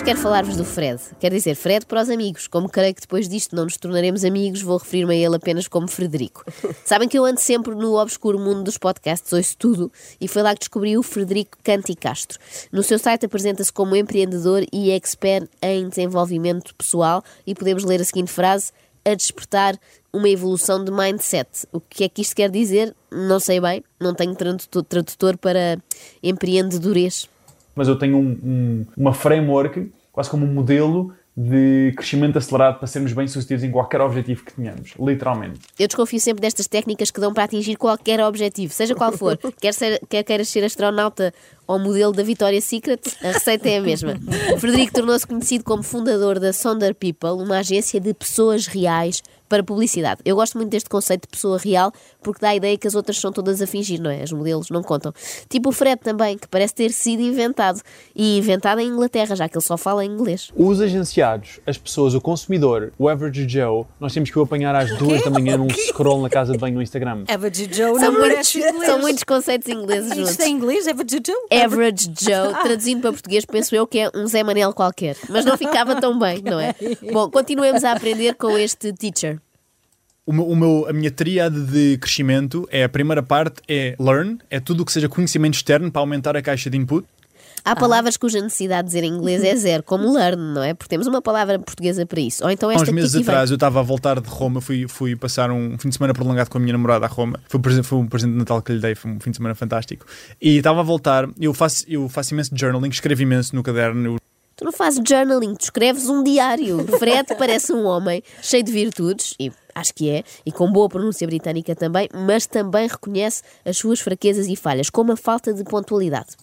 Hoje quero falar-vos do Fred. Quer dizer, Fred para os amigos. Como creio que depois disto não nos tornaremos amigos, vou referir-me a ele apenas como Frederico. Sabem que eu ando sempre no obscuro mundo dos podcasts, ouço tudo, e foi lá que descobri o Frederico Canti Castro. No seu site apresenta-se como empreendedor e expert em desenvolvimento pessoal e podemos ler a seguinte frase: a despertar uma evolução de mindset. O que é que isto quer dizer? Não sei bem, não tenho tradutor para empreendedores mas eu tenho um, um, uma framework, quase como um modelo de crescimento acelerado para sermos bem-sucedidos em qualquer objetivo que tenhamos, literalmente. Eu desconfio sempre destas técnicas que dão para atingir qualquer objetivo, seja qual for. quer, ser, quer queiras ser astronauta ou modelo da Victoria's Secret, a receita é a mesma. Frederico tornou-se conhecido como fundador da Sonder People, uma agência de pessoas reais para publicidade. Eu gosto muito deste conceito de pessoa real porque dá a ideia que as outras são todas a fingir, não é? Os modelos não contam. Tipo o Fred também, que parece ter sido inventado. E inventado em Inglaterra, já que ele só fala em inglês. Os agenciados, as pessoas, o consumidor, o average Joe, nós temos que o apanhar às duas da manhã num scroll na casa de banho no Instagram. Average Joe são não muitos, São muitos conceitos ingleses juntos. Isto é inglês? Average Joe? Average Joe, traduzindo para português, penso eu que é um Zé Manel qualquer. Mas não ficava tão bem, não é? Bom, continuemos a aprender com este teacher o meu, o meu, a minha tríade de crescimento é a primeira parte é learn, é tudo o que seja conhecimento externo para aumentar a caixa de input. Há palavras cuja necessidade de dizer em inglês é zero, como learn, não é? Porque temos uma palavra portuguesa para isso. Ou então esta Há uns meses atrás eu estava a voltar de Roma, fui, fui passar um fim de semana prolongado com a minha namorada a Roma. Foi, foi um presente de Natal que lhe dei, foi um fim de semana fantástico. E estava a voltar, eu faço, eu faço imenso journaling, escrevo imenso no caderno. Tu não fazes journaling, tu escreves um diário. Fred parece um homem cheio de virtudes e acho que é, e com boa pronúncia britânica também, mas também reconhece as suas fraquezas e falhas, como a falta de pontualidade.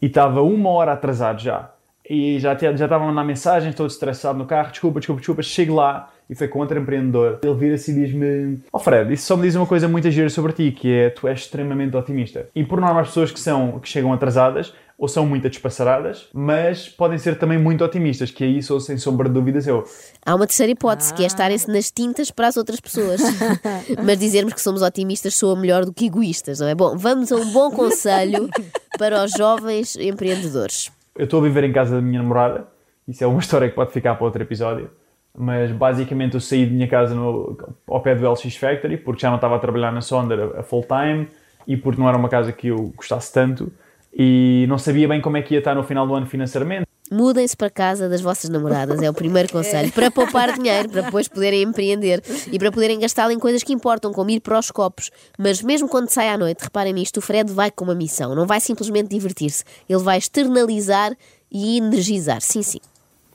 E estava uma hora atrasado já. E já, já estava a mandar mensagens, todo estressado no carro, desculpa, desculpa, desculpa, chego lá e foi contra empreendedor. Ele vira-se e diz-me: oh Fred, isso só me diz uma coisa muito gira sobre ti, que é tu és extremamente otimista. E por norma as pessoas que, são, que chegam atrasadas ou são muito despassaradas, mas podem ser também muito otimistas, que é isso, sem sombra de dúvidas, eu. Há uma terceira hipótese, ah. que é estarem-se nas tintas para as outras pessoas. mas dizermos que somos otimistas soa melhor do que egoístas, não é? Bom, vamos a um bom conselho para os jovens empreendedores. Eu estou a viver em casa da minha namorada, isso é uma história que pode ficar para outro episódio, mas basicamente eu saí de minha casa no, ao pé do LX Factory, porque já não estava a trabalhar na Sonder a full time e porque não era uma casa que eu gostasse tanto e não sabia bem como é que ia estar no final do ano financeiramente. Mudem-se para casa das vossas namoradas, é o primeiro conselho, para poupar dinheiro, para depois poderem empreender e para poderem gastá-lo em coisas que importam, como ir para os copos. Mas mesmo quando sai à noite, reparem nisto, o Fred vai com uma missão, não vai simplesmente divertir-se, ele vai externalizar e energizar. Sim, sim.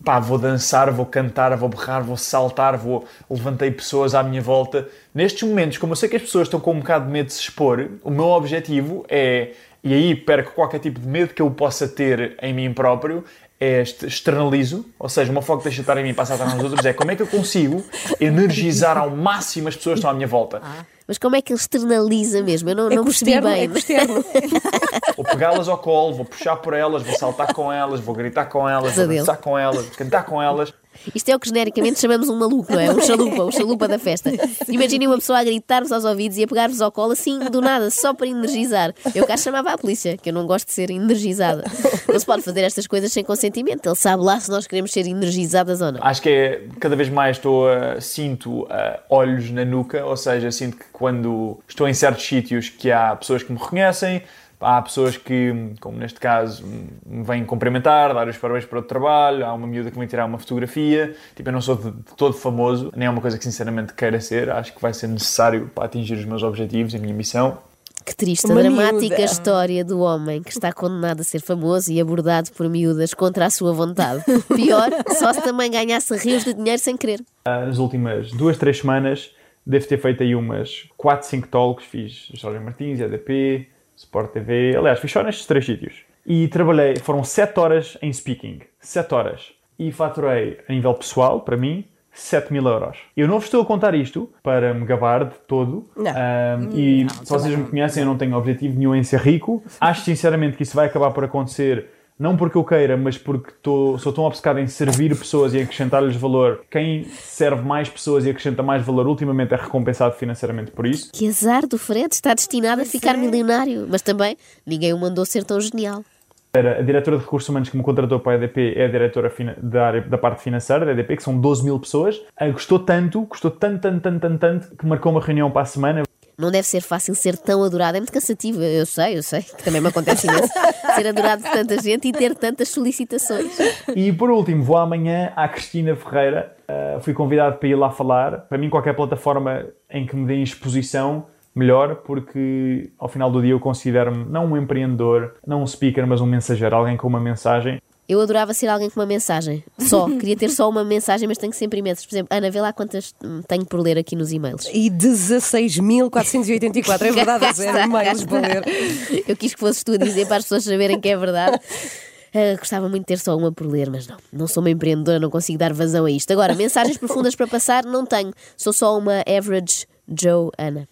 Pá, vou dançar, vou cantar, vou berrar, vou saltar, vou levantei pessoas à minha volta. Nestes momentos, como eu sei que as pessoas estão com um bocado de medo de se expor, o meu objetivo é e aí perco qualquer tipo de medo que eu possa ter em mim próprio, é externalizo, ou seja, uma foco deixa de estar em mim e passa a estar nos outros, é como é que eu consigo energizar ao máximo as pessoas que estão à minha volta. Ah, mas como é que ele externaliza mesmo? Eu não, é não percebi externo, bem. É vou pegá-las ao colo, vou puxar por elas, vou saltar com elas, vou gritar com elas, vou dançar com elas, cantar com elas. Isto é o que genericamente chamamos um maluco, não é? Um chalupa, um chalupa da festa. Imaginem uma pessoa a gritar-vos aos ouvidos e a pegar-vos ao colo assim, do nada, só para energizar. Eu cá chamava a polícia, que eu não gosto de ser energizada. Não se pode fazer estas coisas sem consentimento. Ele sabe lá se nós queremos ser energizadas ou não. Acho que é, cada vez mais estou a, sinto a, olhos na nuca, ou seja, sinto que quando estou em certos sítios que há pessoas que me reconhecem, Há pessoas que, como neste caso, me vêm cumprimentar, dar os parabéns para o trabalho, há uma miúda que me tirar uma fotografia. Tipo, eu não sou de, de todo famoso, nem é uma coisa que sinceramente queira ser. Acho que vai ser necessário para atingir os meus objetivos, a minha missão. Que triste, a dramática miúda. história do homem que está condenado a ser famoso e abordado por miúdas contra a sua vontade. Pior, só se também ganhasse rios de dinheiro sem querer. Ah, nas últimas duas, três semanas, devo ter feito aí umas 4, 5 talks. Fiz Jorge Martins, EDP, Sport TV. Aliás, fiz só nestes três sítios. E trabalhei, foram 7 horas em speaking. 7 horas. E faturei a nível pessoal, para mim, 7 mil euros. Eu não vos estou a contar isto para me gabar de todo. Não. Um, e não, se vocês me conhecem, eu não tenho objetivo nenhum em ser rico. Acho sinceramente que isso vai acabar por acontecer não porque eu queira, mas porque tô, sou tão obcecado em servir pessoas e acrescentar-lhes valor. Quem serve mais pessoas e acrescenta mais valor, ultimamente é recompensado financeiramente por isso. Que azar do Fred, está destinado a ficar milionário. Mas também ninguém o mandou ser tão genial. Era a diretora de recursos humanos que me contratou para a EDP é a diretora da, área, da parte financeira da EDP, que são 12 mil pessoas. Ah, Gostou tanto, gostou tanto, tanto, tanto, tanto, tanto, que marcou uma reunião para a semana. Não deve ser fácil ser tão adorado, é muito cansativo, eu sei, eu sei, que também me acontece imenso, ser adorado por tanta gente e ter tantas solicitações. E por último, vou amanhã à Cristina Ferreira. Uh, fui convidado para ir lá falar. Para mim, qualquer plataforma em que me deem exposição, melhor, porque ao final do dia eu considero-me não um empreendedor, não um speaker, mas um mensageiro, alguém com uma mensagem. Eu adorava ser alguém com uma mensagem, só, queria ter só uma mensagem, mas tenho sempre imensas. Por exemplo, Ana, vê lá quantas tenho por ler aqui nos e-mails. E 16.484, é verdade, a zero e-mails para ler. Eu quis que fosses tu a dizer para as pessoas saberem que é verdade. Ah, gostava muito de ter só uma por ler, mas não. Não sou uma empreendedora, não consigo dar vazão a isto. Agora, mensagens profundas para passar, não tenho. Sou só uma average Joe Ana.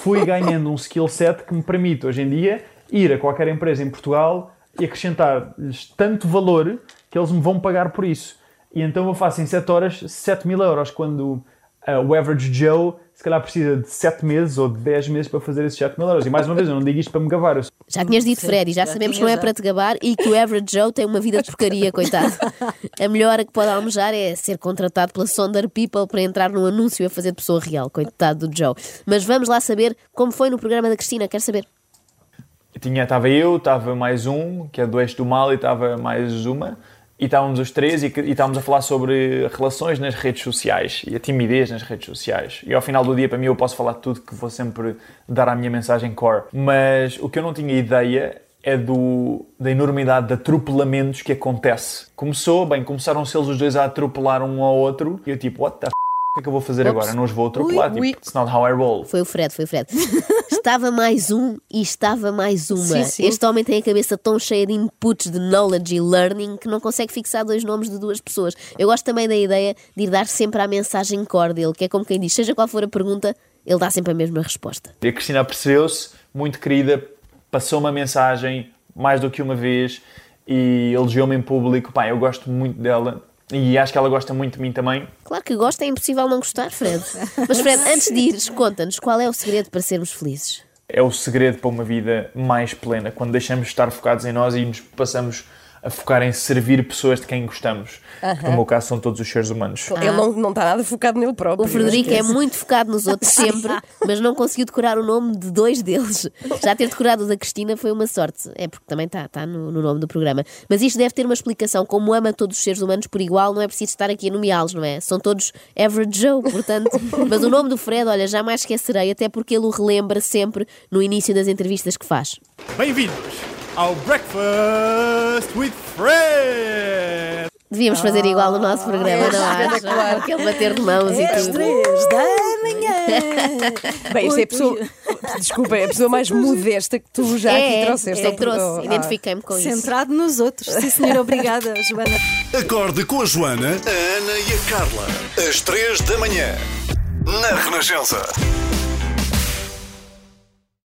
Fui ganhando um skill set que me permite, hoje em dia, ir a qualquer empresa em Portugal e acrescentar-lhes tanto valor que eles me vão pagar por isso. E então eu faço em 7 horas 7 mil euros, quando ah, o average Joe se calhar precisa de 7 meses ou de 10 meses para fazer esses 7 mil euros. E mais uma vez, eu não digo isto para me gabar, eu Já tinhas dito, Fred, e já, já sabemos que não é para te gabar e que o average Joe tem uma vida de porcaria, coitado. A melhor que pode almejar é ser contratado pela Sonder People para entrar num anúncio a fazer de pessoa real, coitado do Joe. Mas vamos lá saber como foi no programa da Cristina, quer saber? Tinha, estava eu, estava mais um, que é do eixo do mal, e estava mais uma. E estávamos os três e, e estávamos a falar sobre relações nas redes sociais e a timidez nas redes sociais. E ao final do dia, para mim, eu posso falar tudo que vou sempre dar à minha mensagem core. Mas o que eu não tinha ideia é do, da enormidade de atropelamentos que acontece. Começou, bem, começaram-se eles os dois a atropelar um ao outro e eu tipo, what the f***, que é que eu vou fazer Ops. agora? Não os vou atropelar, Ui, ui. tipo, it's not how I roll. Foi o Fred, foi o Fred. Estava mais um e estava mais uma. Sim, sim. Este homem tem a cabeça tão cheia de inputs de knowledge e learning que não consegue fixar dois nomes de duas pessoas. Eu gosto também da ideia de ir dar sempre a mensagem core dele, que é como quem diz, seja qual for a pergunta, ele dá sempre a mesma resposta. E a Cristina percebeu-se, muito querida, passou uma mensagem mais do que uma vez e elogiou-me em público. Pá, eu gosto muito dela e acho que ela gosta muito de mim também. Claro que gosta, é impossível não gostar, Fred. Mas Fred, antes de ires, conta-nos qual é o segredo para sermos felizes. É o segredo para uma vida mais plena, quando deixamos de estar focados em nós e nos passamos a focar em servir pessoas de quem gostamos. Que no meu caso são todos os seres humanos. Ele não, não está nada focado nele próprio. O Frederico é esquece. muito focado nos outros sempre, mas não conseguiu decorar o nome de dois deles. Já ter decorado o da Cristina foi uma sorte. É porque também está tá no, no nome do programa. Mas isto deve ter uma explicação. Como ama todos os seres humanos por igual, não é preciso estar aqui a nomeá-los, não é? São todos average Joe, portanto. Mas o nome do Fred, olha, jamais esquecerei, até porque ele o relembra sempre no início das entrevistas que faz. Bem-vindos ao Breakfast with Fred! Devíamos fazer igual no nosso programa, não acham? espetacular. Aquele bater de mãos e Às tudo. três da manhã. Bem, isto é a pessoa. Desculpa, é a pessoa mais modesta que tu já É, aqui é, trouxeste. é que trouxe. Ah. Identifiquei-me com isso. Centrado nos outros. Sim, senhora, obrigada, Joana. Acorde com a Joana, a Ana e a Carla. Às três da manhã. Na Renascença.